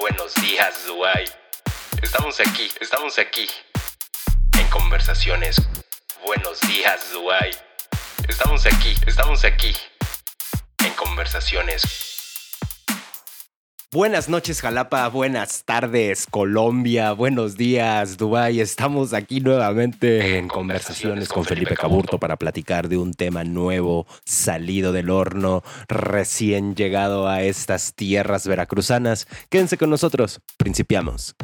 Buenos días, Dubai. Estamos aquí, estamos aquí. En conversaciones. Buenos días, Dubai. Estamos aquí, estamos aquí. En conversaciones. Buenas noches, Jalapa. Buenas tardes, Colombia. Buenos días, Dubai. Estamos aquí nuevamente en conversaciones con Felipe Caburto para platicar de un tema nuevo, salido del horno, recién llegado a estas tierras veracruzanas. Quédense con nosotros. Principiamos.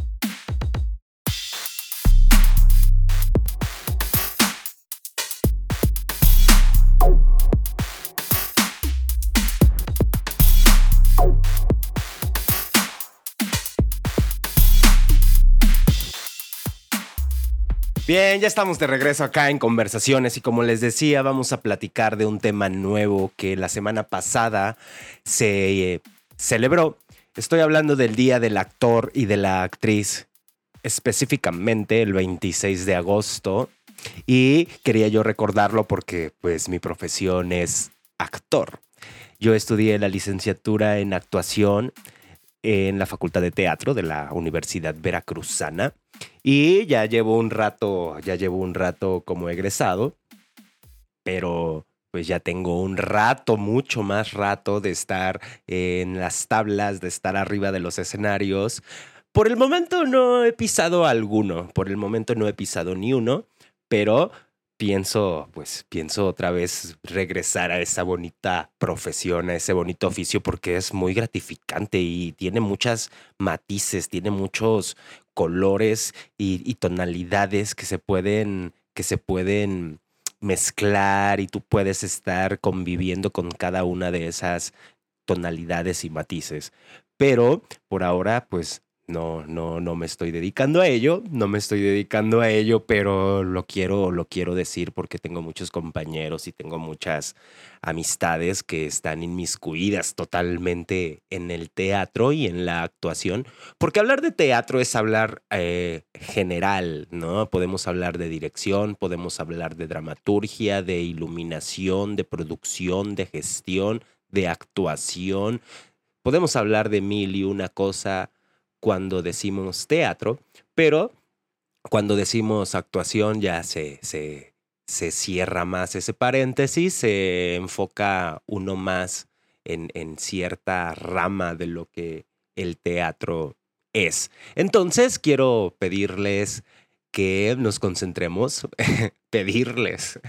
Bien, ya estamos de regreso acá en conversaciones y como les decía, vamos a platicar de un tema nuevo que la semana pasada se eh, celebró. Estoy hablando del Día del Actor y de la Actriz, específicamente el 26 de agosto. Y quería yo recordarlo porque pues mi profesión es actor. Yo estudié la licenciatura en actuación en la Facultad de Teatro de la Universidad Veracruzana y ya llevo un rato, ya llevo un rato como egresado, pero pues ya tengo un rato, mucho más rato de estar en las tablas, de estar arriba de los escenarios. Por el momento no he pisado alguno, por el momento no he pisado ni uno, pero pienso, pues pienso otra vez regresar a esa bonita profesión, a ese bonito oficio, porque es muy gratificante y tiene muchas matices, tiene muchos colores y, tonalidades que se pueden, que se pueden mezclar y tú puedes estar conviviendo con cada una de esas tonalidades y matices. Pero por ahora, pues no, no, no me estoy dedicando a ello, no me estoy dedicando a ello, pero lo quiero, lo quiero decir porque tengo muchos compañeros y tengo muchas amistades que están inmiscuidas totalmente en el teatro y en la actuación, porque hablar de teatro es hablar eh, general, ¿no? Podemos hablar de dirección, podemos hablar de dramaturgia, de iluminación, de producción, de gestión, de actuación, podemos hablar de mil y una cosa cuando decimos teatro, pero cuando decimos actuación ya se, se, se cierra más ese paréntesis, se enfoca uno más en, en cierta rama de lo que el teatro es. Entonces quiero pedirles que nos concentremos, pedirles.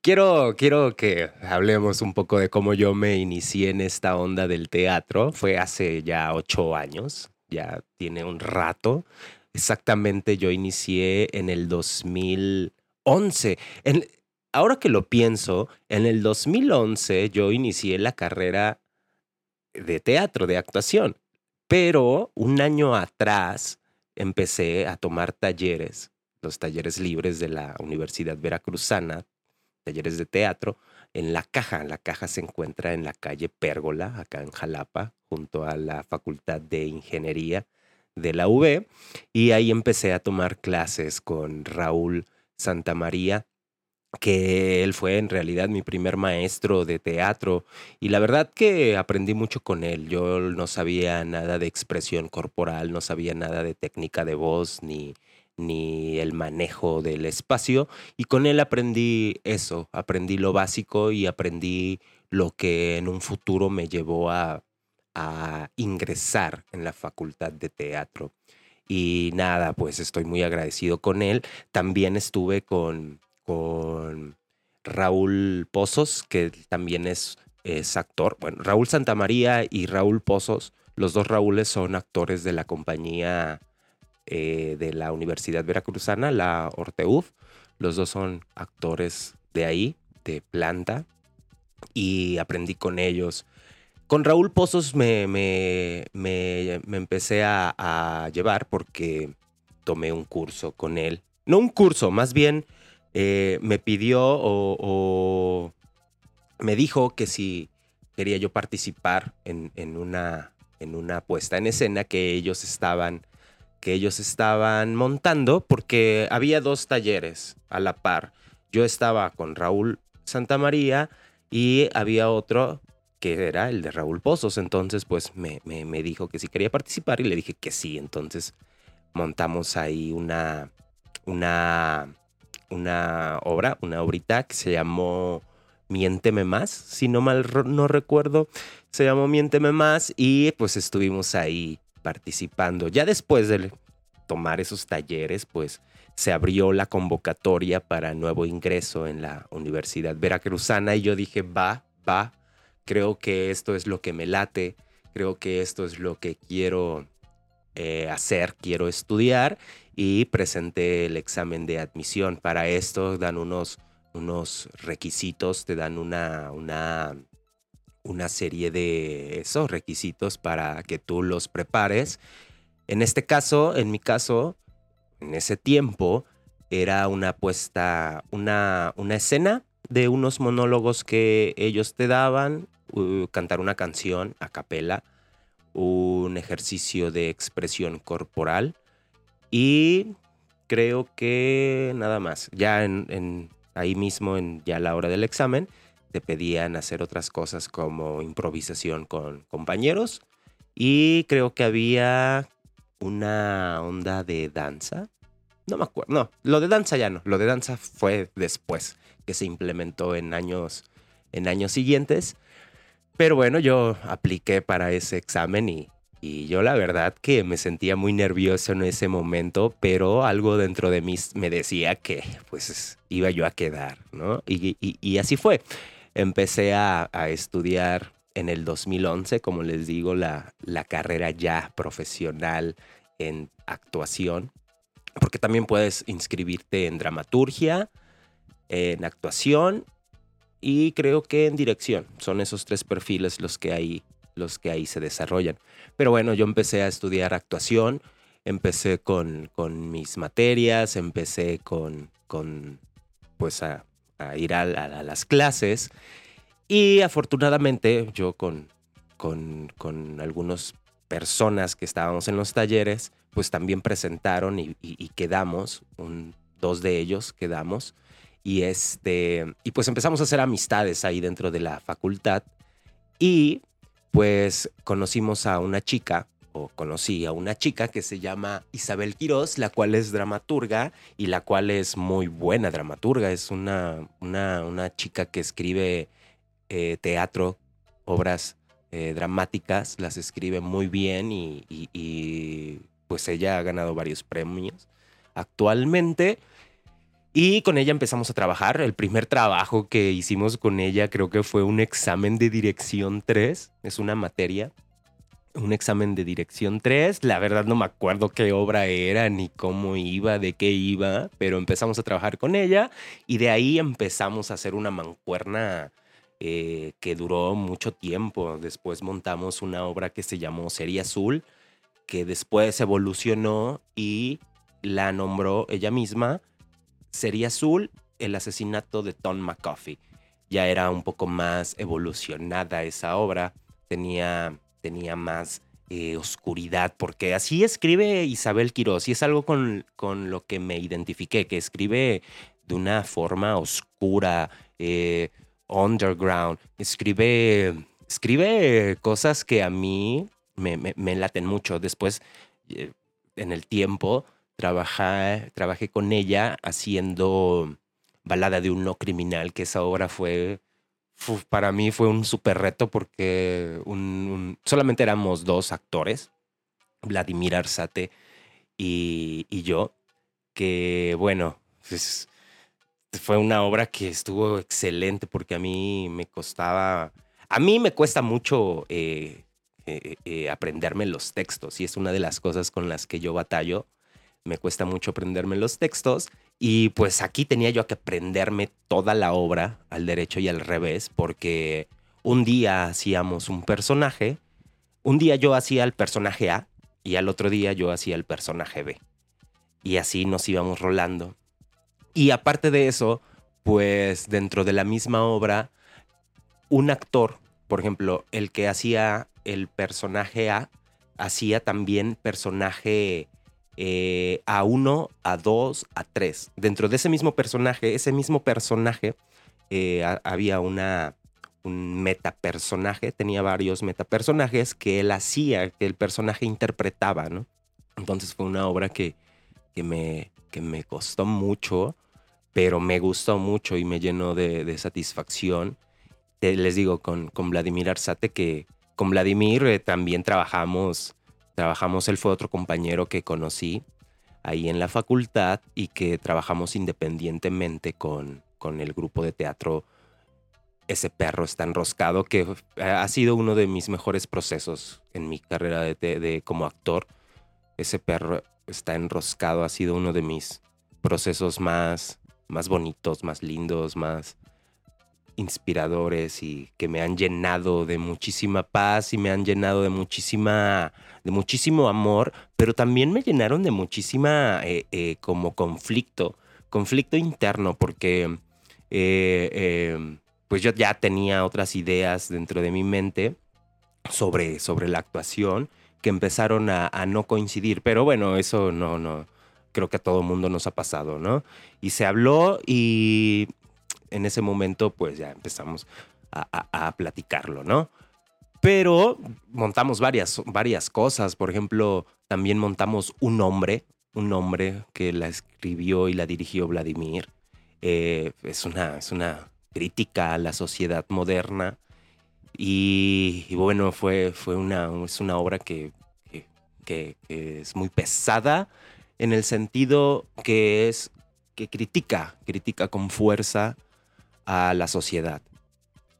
Quiero, quiero que hablemos un poco de cómo yo me inicié en esta onda del teatro. Fue hace ya ocho años, ya tiene un rato. Exactamente, yo inicié en el 2011. En, ahora que lo pienso, en el 2011 yo inicié la carrera de teatro, de actuación, pero un año atrás empecé a tomar talleres, los talleres libres de la Universidad Veracruzana, talleres de teatro, en la caja. La caja se encuentra en la calle Pérgola, acá en Jalapa, junto a la Facultad de Ingeniería de la UB. Y ahí empecé a tomar clases con Raúl Santamaría, que él fue en realidad mi primer maestro de teatro y la verdad que aprendí mucho con él. Yo no sabía nada de expresión corporal, no sabía nada de técnica de voz ni, ni el manejo del espacio. Y con él aprendí eso, aprendí lo básico y aprendí lo que en un futuro me llevó a, ingresar en la facultad de teatro. Y nada, pues estoy muy agradecido con él. También estuve con, con Raúl Pozos, que también es, es actor. Bueno, Raúl Santamaría y Raúl Pozos, los dos Raúles son actores de la compañía eh, de la Universidad Veracruzana, la Orteuf. Los dos son actores de ahí, de planta, y aprendí con ellos. Con Raúl Pozos me, me, me, empecé a, llevar porque tomé un curso con él. No un curso, más bien eh, me pidió o, me dijo que si quería yo participar en, en, una, en una puesta en escena que ellos estaban que ellos estaban montando porque había dos talleres a la par. Yo estaba con Raúl Santamaría y había otro que era el de Raúl Pozos. Entonces, pues me, me, dijo que sí quería participar y le dije que sí. Entonces montamos ahí una, una, una obra, una obrita que se llamó Miénteme Más, si no mal no recuerdo, se llamó Miénteme Más y pues estuvimos ahí participando. Ya después de tomar esos talleres, pues se abrió la convocatoria para nuevo ingreso en la Universidad Veracruzana y yo dije, va, va, creo que esto es lo que me late, creo que esto es lo que quiero eh, hacer, quiero estudiar y presenté el examen de admisión. Para esto dan unos, unos requisitos, te dan una, una, una serie de esos requisitos para que tú los prepares. En este caso, en mi caso, en ese tiempo, era una puesta, una, una escena de unos monólogos que ellos te daban, cantar una canción a capela, un ejercicio de expresión corporal y creo que nada más. Ya en, ahí mismo, en ya la hora del examen, te pedían hacer otras cosas como improvisación con compañeros y creo que había una onda de danza. No me acuerdo, no, lo de danza ya no, lo de danza fue después que se implementó en años, en años siguientes. Pero bueno, yo apliqué para ese examen y, y yo la verdad que me sentía muy nervioso en ese momento, pero algo dentro de mí me decía que pues iba yo a quedar, ¿no? Y, y, así fue. Empecé a, estudiar en el 2011, como les digo, la, la carrera ya profesional en actuación, porque también puedes inscribirte en dramaturgia, en actuación y creo que en dirección. Son esos tres perfiles los que ahí, los que ahí se desarrollan. Pero bueno, yo empecé a estudiar actuación, empecé con, con mis materias, empecé con, con pues a, ir a, las clases y afortunadamente yo con, con, con algunas personas que estábamos en los talleres, pues también presentaron y, quedamos, dos de ellos quedamos y, este, y pues empezamos a hacer amistades ahí dentro de la facultad. Y pues conocimos a una chica, o conocí a una chica que se llama Isabel Quiroz, la cual es dramaturga y la cual es muy buena dramaturga. Es una, una, una chica que escribe eh, teatro, obras eh, dramáticas, las escribe muy bien y, y pues ella ha ganado varios premios. Actualmente y con ella empezamos a trabajar. El primer trabajo que hicimos con ella creo que fue un examen de dirección 3. Es una materia. Un examen de dirección 3. La verdad no me acuerdo qué obra era, ni cómo iba, de qué iba, pero empezamos a trabajar con ella y de ahí empezamos a hacer una mancuerna eh, que duró mucho tiempo. Después montamos una obra que se llamó Serie Azul, que después evolucionó y la nombró ella misma Sería Azul, el asesinato de Tom McCoffey. Ya era un poco más evolucionada esa obra, tenía, tenía más eh, oscuridad, porque así escribe Isabel Quiroz y es algo con, con, lo que me identifiqué, que escribe de una forma oscura, eh, underground, escribe, escribe cosas que a mí me, me laten mucho. Después, eh, en el tiempo, trabajé, trabajé con ella haciendo Balada de un no criminal, que esa obra fue, para mí fue un súper reto porque solamente éramos dos actores, Vladimir Arzate y, yo, que bueno, pues, fue una obra que estuvo excelente porque a mí me costaba, a mí me cuesta mucho eh, eh, eh, aprenderme los textos y es una de las cosas con las que yo batallo. Me cuesta mucho aprenderme los textos y pues aquí tenía yo que aprenderme toda la obra al derecho y al revés porque un día hacíamos un personaje, un día yo hacía el personaje A y al otro día yo hacía el personaje B. Y así nos íbamos rolando. Y aparte de eso, pues dentro de la misma obra, un actor, por ejemplo, el que hacía el personaje A, hacía también personaje eh, a uno, a dos, a tres. Dentro de ese mismo personaje, ese mismo personaje, eh, había una, un metapersonaje, tenía varios metapersonajes que él hacía, que el personaje interpretaba, ¿no? Entonces fue una obra que, que, me, que me costó mucho, pero me gustó mucho y me llenó de, satisfacción. les digo, con, con Vladimir Arzate, que con Vladimir eh, también trabajamos, trabajamos, él fue otro compañero que conocí ahí en la facultad y que trabajamos independientemente con, con el grupo de teatro ese perro está enroscado, que ha sido uno de mis mejores procesos en mi carrera de, como actor. Ese perro está enroscado, ha sido uno de mis procesos más, más bonitos, más lindos, más inspiradores y que me han llenado de muchísima paz y me han llenado de muchísima, de muchísimo amor, pero también me llenaron de muchísima eh, eh, como conflicto, conflicto interno, porque pues yo ya tenía otras ideas dentro de mi mente sobre, sobre la actuación que empezaron a, no coincidir. Pero bueno, eso no, no, creo que a todo mundo nos ha pasado, ¿no? Y se habló y en ese momento pues ya empezamos a, platicarlo, ¿no? Pero montamos varias, varias cosas. Por ejemplo, también montamos un nombre, un nombre que la escribió y la dirigió Vladimir. Eh, es, una, es una crítica a la sociedad moderna. Y, bueno, fue, fue una, es una obra que, que, es muy pesada en el sentido que es que critica, critica con fuerza a la sociedad.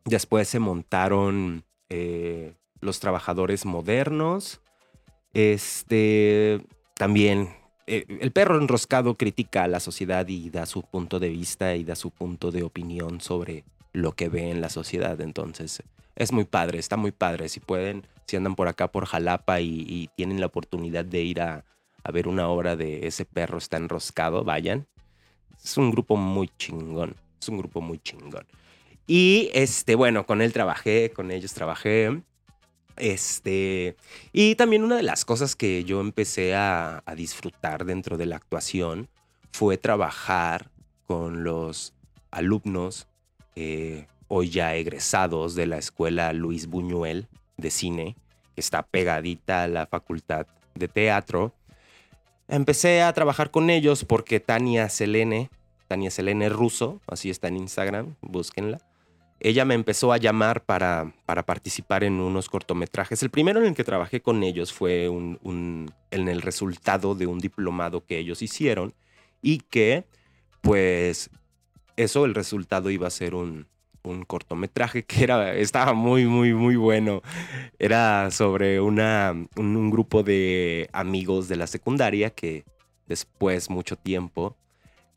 Después se montaron eh, los trabajadores modernos. Este también eh, el perro enroscado critica a la sociedad y da su punto de vista y da su punto de opinión sobre lo que ve en la sociedad. Entonces, es muy padre, está muy padre. Si pueden, si andan por acá por Jalapa y, tienen la oportunidad de ir a, ver una obra de ese perro está enroscado, vayan. Es un grupo muy chingón, es un grupo muy chingón. Y este, bueno, con él trabajé, con ellos trabajé. Este, y también una de las cosas que yo empecé a, disfrutar dentro de la actuación fue trabajar con los alumnos eh, hoy ya egresados de la escuela Luis Buñuel de cine, que está pegadita a la facultad de teatro. Empecé a trabajar con ellos porque Tania Selene, Tania Selene Russo, así está en Instagram, búsquenla ella me empezó a llamar para, para participar en unos cortometrajes. El primero en el que trabajé con ellos fue un, en el resultado de un diplomado que ellos hicieron y que, pues, eso, el resultado iba a ser un, un cortometraje que era, estaba muy, muy, muy bueno. Era sobre una, un grupo de amigos de la secundaria que después, mucho tiempo,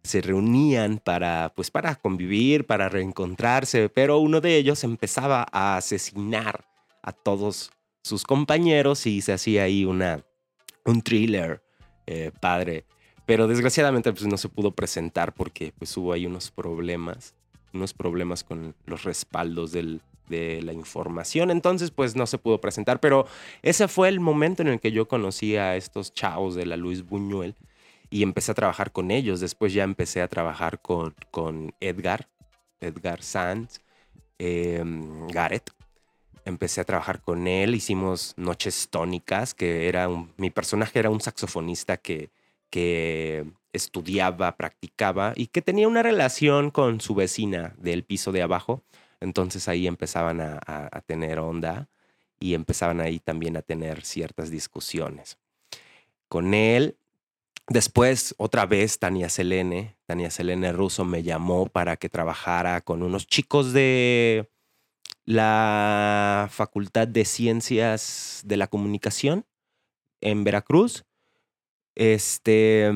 se reunían para, pues, para convivir, para reencontrarse, pero uno de ellos empezaba a asesinar a todos sus compañeros y se hacía ahí una, un thriller eh, padre. Pero desgraciadamente pues, no se pudo presentar porque pues, hubo ahí unos problemas, unos problemas con los respaldos del, de la información. Entonces, pues no se pudo presentar. Pero ese fue el momento en el que yo conocí a estos chavos de la Luis Buñuel y empecé a trabajar con ellos. Después ya empecé a trabajar con, con Edgar, Edgar Sanz, em, Gareth. Empecé a trabajar con él, hicimos Noches Tónicas, que era mi personaje era un saxofonista que, que estudiaba, practicaba y que tenía una relación con su vecina del piso de abajo. Entonces ahí empezaban a, a tener onda y empezaban ahí también a tener ciertas discusiones. Con él Después, otra vez, Tania Selene, Tania Selene Russo me llamó para que trabajara con unos chicos de la Facultad de Ciencias de la Comunicación en Veracruz. Este,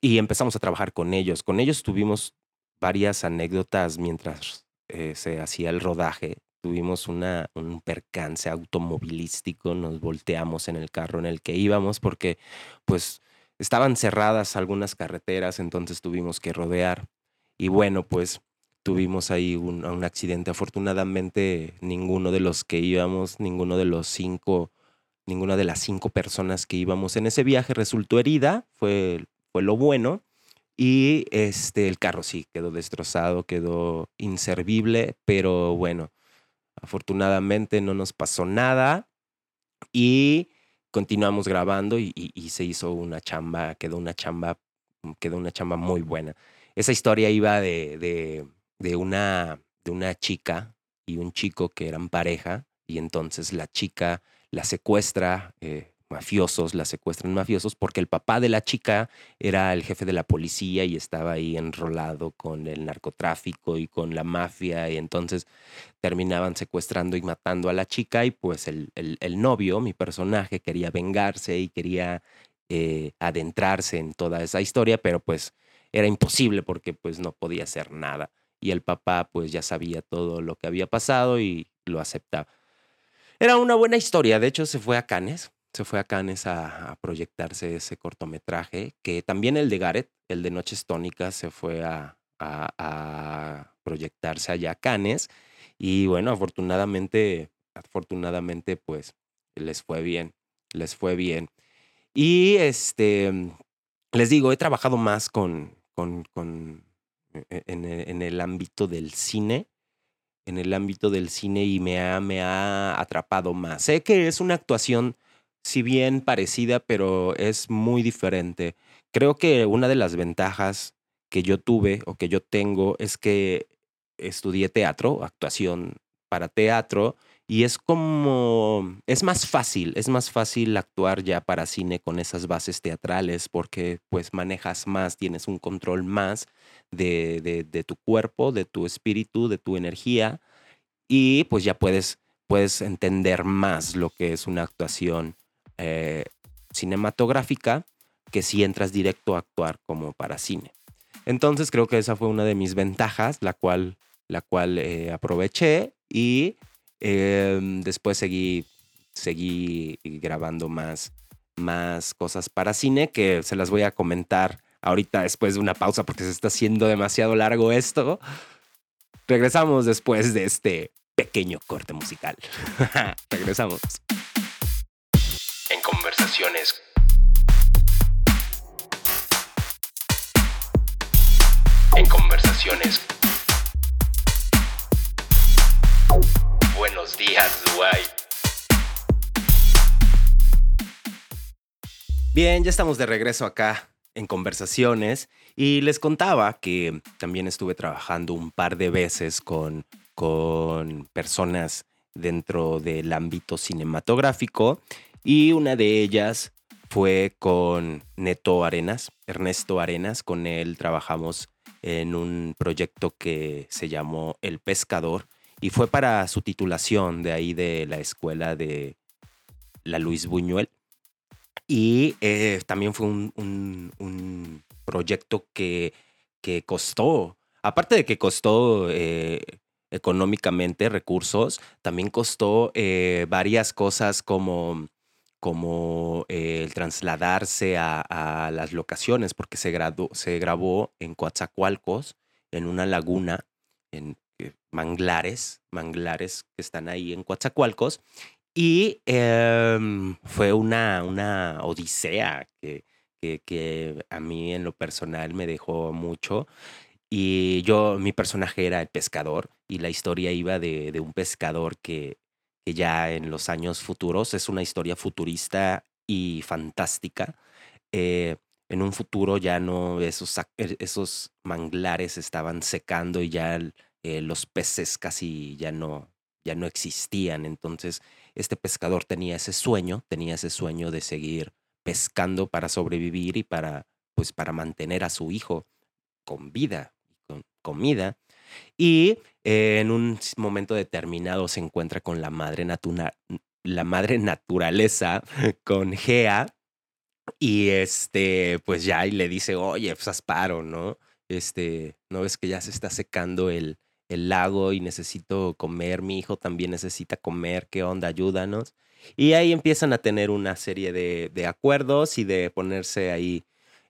y empezamos a trabajar con ellos. Con ellos tuvimos varias anécdotas mientras eh, se hacía el rodaje. Tuvimos una, un percance automovilístico, nos volteamos en el carro en el que íbamos porque pues Estaban cerradas algunas carreteras, entonces tuvimos que rodear. Y bueno, pues tuvimos ahí un, accidente. Afortunadamente, ninguno de los que íbamos, ninguno de los cinco, ninguna de las cinco personas que íbamos en ese viaje resultó herida. Fue, fue lo bueno. Y este, el carro sí quedó destrozado, quedó inservible, pero bueno, Afortunadamente no nos pasó nada y continuamos grabando y, se hizo una chamba, quedó una chamba, quedó una chamba muy buena. Esa historia iba de, de, una, de una chica y un chico que eran pareja y entonces la chica la secuestra, eh, mafiosos, la secuestran mafiosos porque el papá de la chica era el jefe de la policía y estaba ahí enrolado con el narcotráfico y con la mafia y entonces terminaban secuestrando y matando a la chica y pues el, el, novio, mi personaje, quería vengarse y quería eh, adentrarse en toda esa historia, pero pues era imposible porque pues no podía hacer nada y el papá pues ya sabía todo lo que había pasado y lo aceptaba. Era una buena historia, de hecho se fue a Cannes se fue a Cannes a, proyectarse ese cortometraje, que también el de Gareth, el de Noches Tónicas, se fue a, proyectarse allá a Cannes. Y bueno, afortunadamente, afortunadamente, pues les fue bien, les fue bien. Y este, les digo, he trabajado más con, con, con e, en, en, el ámbito del cine, en el ámbito del cine y me ha, me ha atrapado más. Sé que es una actuación si bien parecida, pero es muy diferente. Creo que una de las ventajas que yo tuve o que yo tengo es que estudié teatro, actuación para teatro, y es como, es más fácil, es más fácil actuar ya para cine con esas bases teatrales porque pues manejas más, tienes un control más de, de, de tu cuerpo, de tu espíritu, de tu energía, y pues ya puedes, puedes entender más lo que es una actuación eh, cinematográfica que si entras directo a actuar como para cine. Entonces creo que esa fue una de mis ventajas, la cual, la cual eh, aproveché y em, después seguí, seguí grabando más, más cosas para cine que se las voy a comentar ahorita después de una pausa porque se está haciendo demasiado largo esto. Regresamos después de este pequeño corte musical. Regresamos en conversaciones. En conversaciones. Buenos días, Dubai. Bien, ya estamos de regreso acá en conversaciones y les contaba que también estuve trabajando un par de veces con, con personas dentro del ámbito cinematográfico y una de ellas fue con Neto Arenas, Ernesto Arenas. Con él trabajamos en un proyecto que se llamó El Pescador y fue para su titulación de ahí de la escuela de la Luis Buñuel. Y eh, también fue un, proyecto que, que, costó, aparte de que costó eh, económicamente recursos, también costó eh, varias cosas como como el trasladarse a, las locaciones, porque se, se grabó en Coatzacoalcos, en una laguna, en eh, manglares, manglares que están ahí en Coatzacoalcos, y em, fue una, una odisea que, que, a mí en lo personal me dejó mucho. Y yo, mi personaje era el pescador y la historia iba de, de un pescador que ya en los años futuros es una historia futurista y fantástica. Eh, en un futuro ya no esos, e, esos manglares estaban secando y ya eh, los peces casi ya no, ya no existían. Entonces este pescador tenía ese sueño, tenía ese sueño de seguir pescando para sobrevivir y para, pues, para mantener a su hijo con vida, con comida. Y eh, en un momento determinado se encuentra con la madre, la madre naturaleza, con Gea. Y este, pues ya, y le dice, oye, pues asparo, ¿no? Este, ¿no ves que ya se está secando el, el lago y necesito comer? Mi hijo también necesita comer, ¿qué onda? Ayúdanos. Y ahí empiezan a tener una serie de, de acuerdos y de ponerse ahí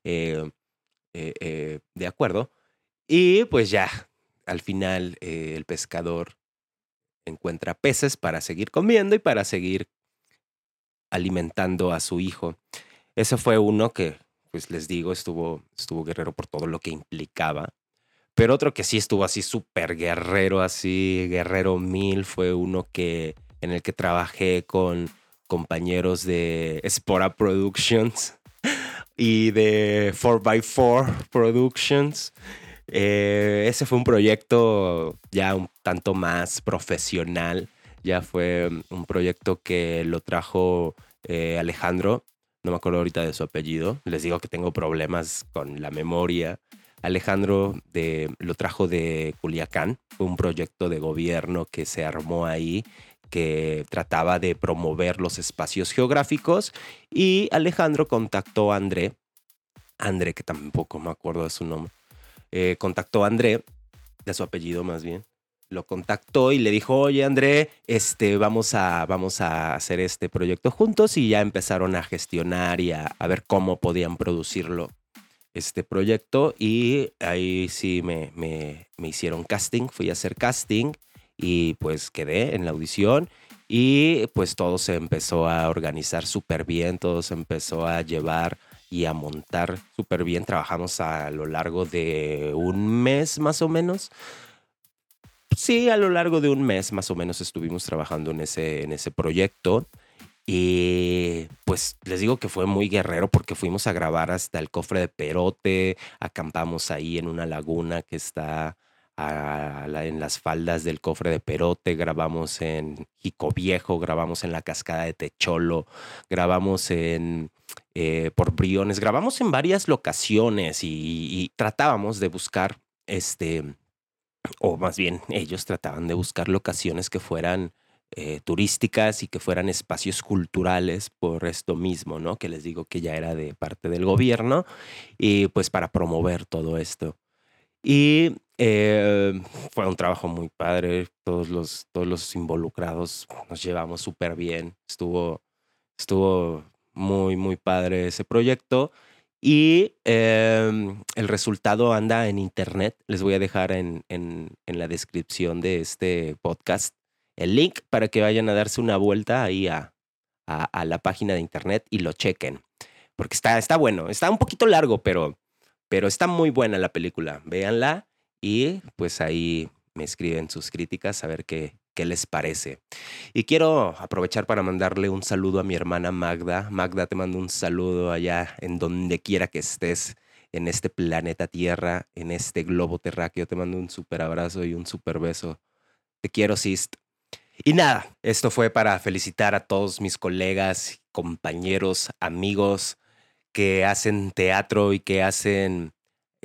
eh, eh, de acuerdo. Y pues ya, al final eh, el pescador encuentra peces para seguir comiendo y para seguir alimentando a su hijo. Ese fue uno que, pues les digo, estuvo, estuvo guerrero por todo lo que implicaba. Pero otro que sí estuvo así súper guerrero, así guerrero mil, fue uno que en el que trabajé con compañeros de Spora Productions y de 4x4 Productions. Eh, ese fue un proyecto ya un tanto más profesional. Ya fue un proyecto que lo trajo eh, Alejandro. No me acuerdo ahorita de su apellido. Les digo que tengo problemas con la memoria. Alejandro lo trajo de Culiacán. Fue un proyecto de gobierno que se armó ahí que trataba de promover los espacios geográficos y Alejandro contactó a André, André que tampoco me acuerdo de su nombre, eh, contactó a André, de su apellido más bien, lo contactó y le dijo, oye André, este, vamos, a, vamos a hacer este proyecto juntos y ya empezaron a gestionar y a, ver cómo podían producirlo este proyecto. Y ahí sí me, me, me, hicieron casting, fui a hacer casting y pues quedé en la audición. Y pues todo se empezó a organizar súper bien, todo se empezó a llevar y a montar súper bien. Trabajamos a lo largo de un mes más o menos. Sí, a lo largo de un mes más o menos estuvimos trabajando en ese, en ese proyecto. Y pues les digo que fue muy guerrero porque fuimos a grabar hasta el cofre de Perote, acampamos ahí en una laguna que está en las faldas del cofre de Perote, grabamos en Jico Viejo, grabamos en la cascada de Techolo, grabamos en eh, por Briones, grabamos en varias locaciones y, y, tratábamos de buscar este, o más bien ellos trataban de buscar locaciones que fueran eh, turísticas y que fueran espacios culturales por esto mismo, ¿no? Que les digo que ya era de parte del gobierno y pues para promover todo esto. Y eh, fue un trabajo muy padre, todos los, todos los involucrados nos llevamos súper bien, estuvo, estuvo muy, muy padre ese proyecto. Y em, el resultado anda en internet. Les voy a dejar en, en, la descripción de este podcast el link para que vayan a darse una vuelta ahí a, a, la página de internet y lo chequen. Porque está, está bueno, está un poquito largo, pero, pero está muy buena la película. Véanla y pues ahí me escriben sus críticas a ver qué, qué les parece. Y quiero aprovechar para mandarle un saludo a mi hermana Magda. Magda, te mando un saludo allá en donde quiera que estés en este planeta Tierra, en este globo terráqueo. Te mando un súper abrazo y un súper beso. Te quiero, Sist. Y nada, esto fue para felicitar a todos mis colegas, compañeros, amigos que hacen teatro y que hacen,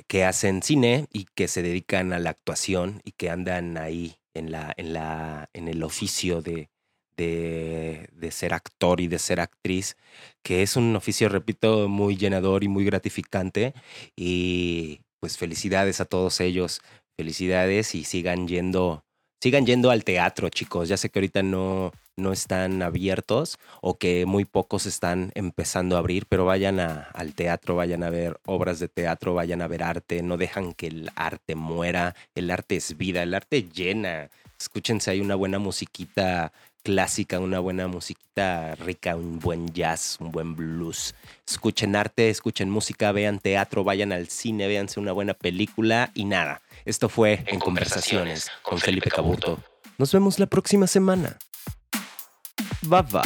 que hacen cine y que se dedican a la actuación y que andan ahí en, la, en, la, en el oficio de, de, de, ser actor y de ser actriz, que es un oficio, repito, muy llenador y muy gratificante. Y pues felicidades a todos ellos, felicidades y sigan yendo sigan yendo al teatro, chicos. Ya sé que ahorita no, no están abiertos o que muy pocos están empezando a abrir, pero vayan al teatro, vayan a ver obras de teatro, vayan a ver arte. No dejan que el arte muera. El arte es vida, el arte llena. Escúchense, hay una buena musiquita clásica, una buena musiquita rica, un buen jazz, un buen blues. Escuchen arte, escuchen música, vean teatro, vayan al cine, véanse una buena película y nada. Esto fue En, Conversaciones, con Felipe Cabuto. Nos vemos la próxima semana. Bye bye.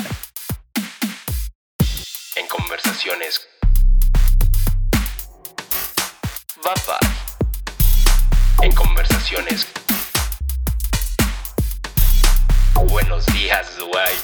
En Conversaciones. Bye bye. En Conversaciones. Buenos días, Dubai.